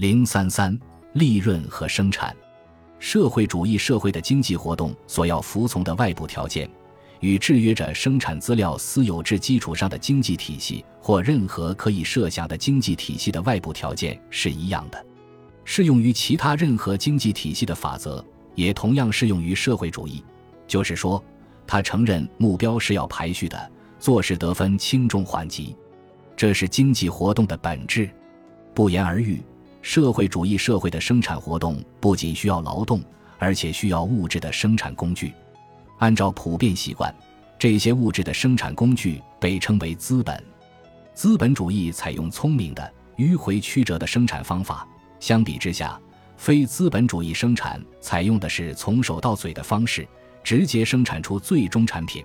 零三三，利润和生产。社会主义社会的经济活动所要服从的外部条件，与制约着生产资料私有制基础上的经济体系或任何可以设想的经济体系的外部条件是一样的。适用于其他任何经济体系的法则，也同样适用于社会主义。就是说，他承认目标是要排序的，做事得分轻重缓急，这是经济活动的本质。不言而喻。社会主义社会的生产活动不仅需要劳动，而且需要物质的生产工具。按照普遍习惯，这些物质的生产工具被称为资本。资本主义采用聪明的、迂回曲折的生产方法。相比之下，非资本主义生产采用的是从手到嘴的方式，直接生产出最终产品。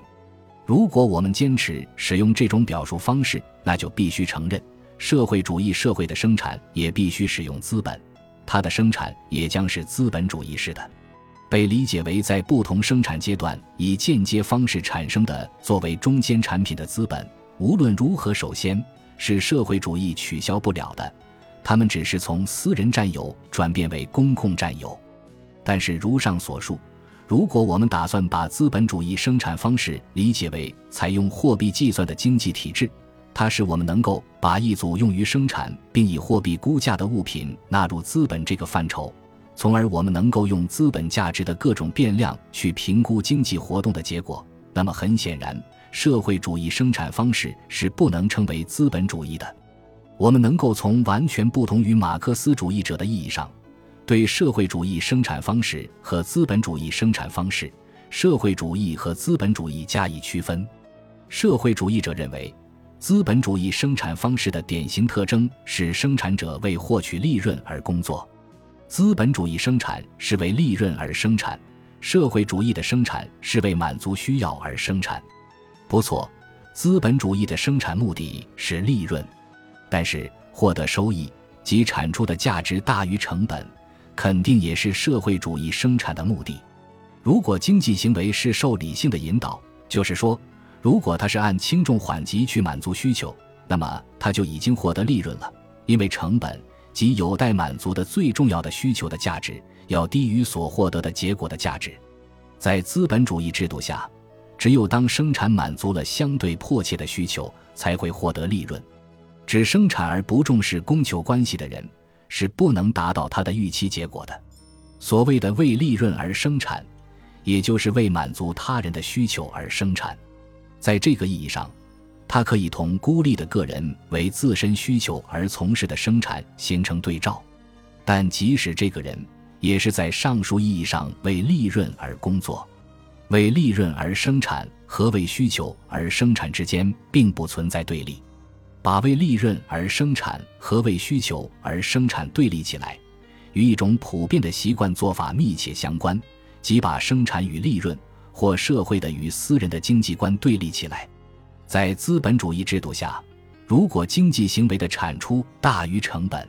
如果我们坚持使用这种表述方式，那就必须承认。社会主义社会的生产也必须使用资本，它的生产也将是资本主义式的，被理解为在不同生产阶段以间接方式产生的作为中间产品的资本。无论如何，首先是社会主义取消不了的，他们只是从私人占有转变为公共占有。但是如上所述，如果我们打算把资本主义生产方式理解为采用货币计算的经济体制，它使我们能够把一组用于生产并以货币估价的物品纳入资本这个范畴，从而我们能够用资本价值的各种变量去评估经济活动的结果。那么很显然，社会主义生产方式是不能称为资本主义的。我们能够从完全不同于马克思主义者的意义上，对社会主义生产方式和资本主义生产方式、社会主义和资本主义加以区分。社会主义者认为。资本主义生产方式的典型特征是生产者为获取利润而工作，资本主义生产是为利润而生产，社会主义的生产是为满足需要而生产。不错，资本主义的生产目的是利润，但是获得收益及产出的价值大于成本，肯定也是社会主义生产的目的。如果经济行为是受理性的引导，就是说。如果它是按轻重缓急去满足需求，那么它就已经获得利润了，因为成本及有待满足的最重要的需求的价值要低于所获得的结果的价值。在资本主义制度下，只有当生产满足了相对迫切的需求，才会获得利润。只生产而不重视供求关系的人，是不能达到他的预期结果的。所谓的为利润而生产，也就是为满足他人的需求而生产。在这个意义上，它可以同孤立的个人为自身需求而从事的生产形成对照，但即使这个人也是在上述意义上为利润而工作，为利润而生产和为需求而生产之间并不存在对立。把为利润而生产和为需求而生产对立起来，与一种普遍的习惯做法密切相关，即把生产与利润。或社会的与私人的经济观对立起来，在资本主义制度下，如果经济行为的产出大于成本，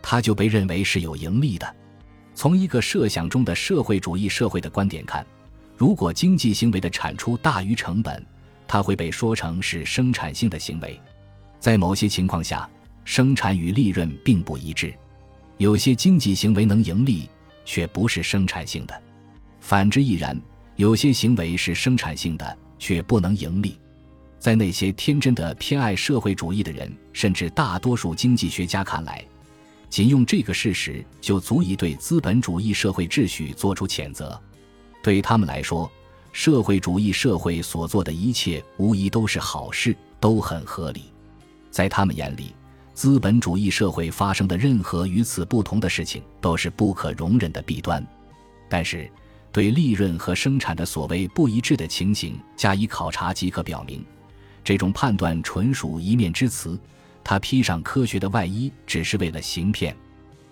它就被认为是有盈利的。从一个设想中的社会主义社会的观点看，如果经济行为的产出大于成本，它会被说成是生产性的行为。在某些情况下，生产与利润并不一致，有些经济行为能盈利，却不是生产性的，反之亦然。有些行为是生产性的，却不能盈利。在那些天真的偏爱社会主义的人，甚至大多数经济学家看来，仅用这个事实就足以对资本主义社会秩序作出谴责。对他们来说，社会主义社会所做的一切无疑都是好事，都很合理。在他们眼里，资本主义社会发生的任何与此不同的事情都是不可容忍的弊端。但是，对利润和生产的所谓不一致的情形加以考察，即可表明，这种判断纯属一面之词。它披上科学的外衣，只是为了行骗。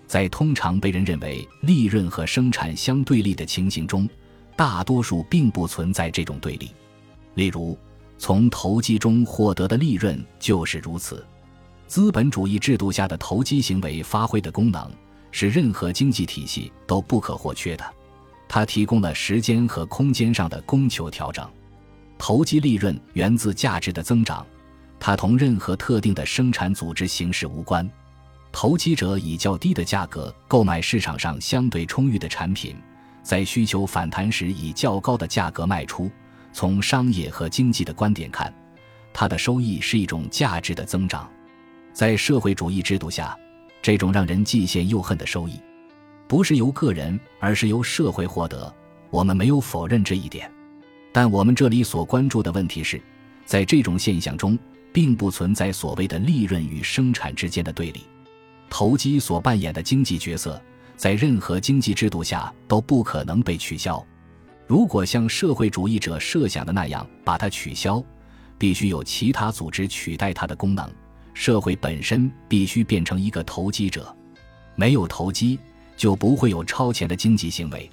在通常被人认为利润和生产相对立的情形中，大多数并不存在这种对立。例如，从投机中获得的利润就是如此。资本主义制度下的投机行为发挥的功能，是任何经济体系都不可或缺的。它提供了时间和空间上的供求调整，投机利润源自价值的增长，它同任何特定的生产组织形式无关。投机者以较低的价格购买市场上相对充裕的产品，在需求反弹时以较高的价格卖出。从商业和经济的观点看，它的收益是一种价值的增长。在社会主义制度下，这种让人既羡又恨的收益，不是由个人，而是由社会获得。我们没有否认这一点，但我们这里所关注的问题是，在这种现象中，并不存在所谓的利润与生产之间的对立。投机所扮演的经济角色，在任何经济制度下都不可能被取消。如果像社会主义者设想的那样把它取消，必须有其他组织取代它的功能。社会本身必须变成一个投机者，没有投机就不会有超前的经济行为。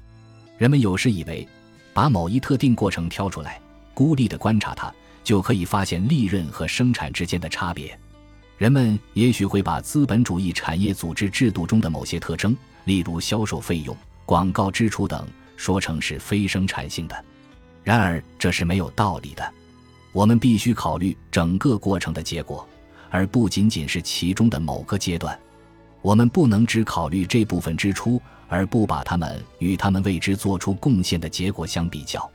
人们有时以为，把某一特定过程挑出来，孤立地观察它，就可以发现利润和生产之间的差别。人们也许会把资本主义产业组织制度中的某些特征，例如销售费用、广告支出等，说成是非生产性的。然而，这是没有道理的。我们必须考虑整个过程的结果，而不仅仅是其中的某个阶段。我们不能只考虑这部分支出，而不把它们与他们为之做出贡献的结果相比较。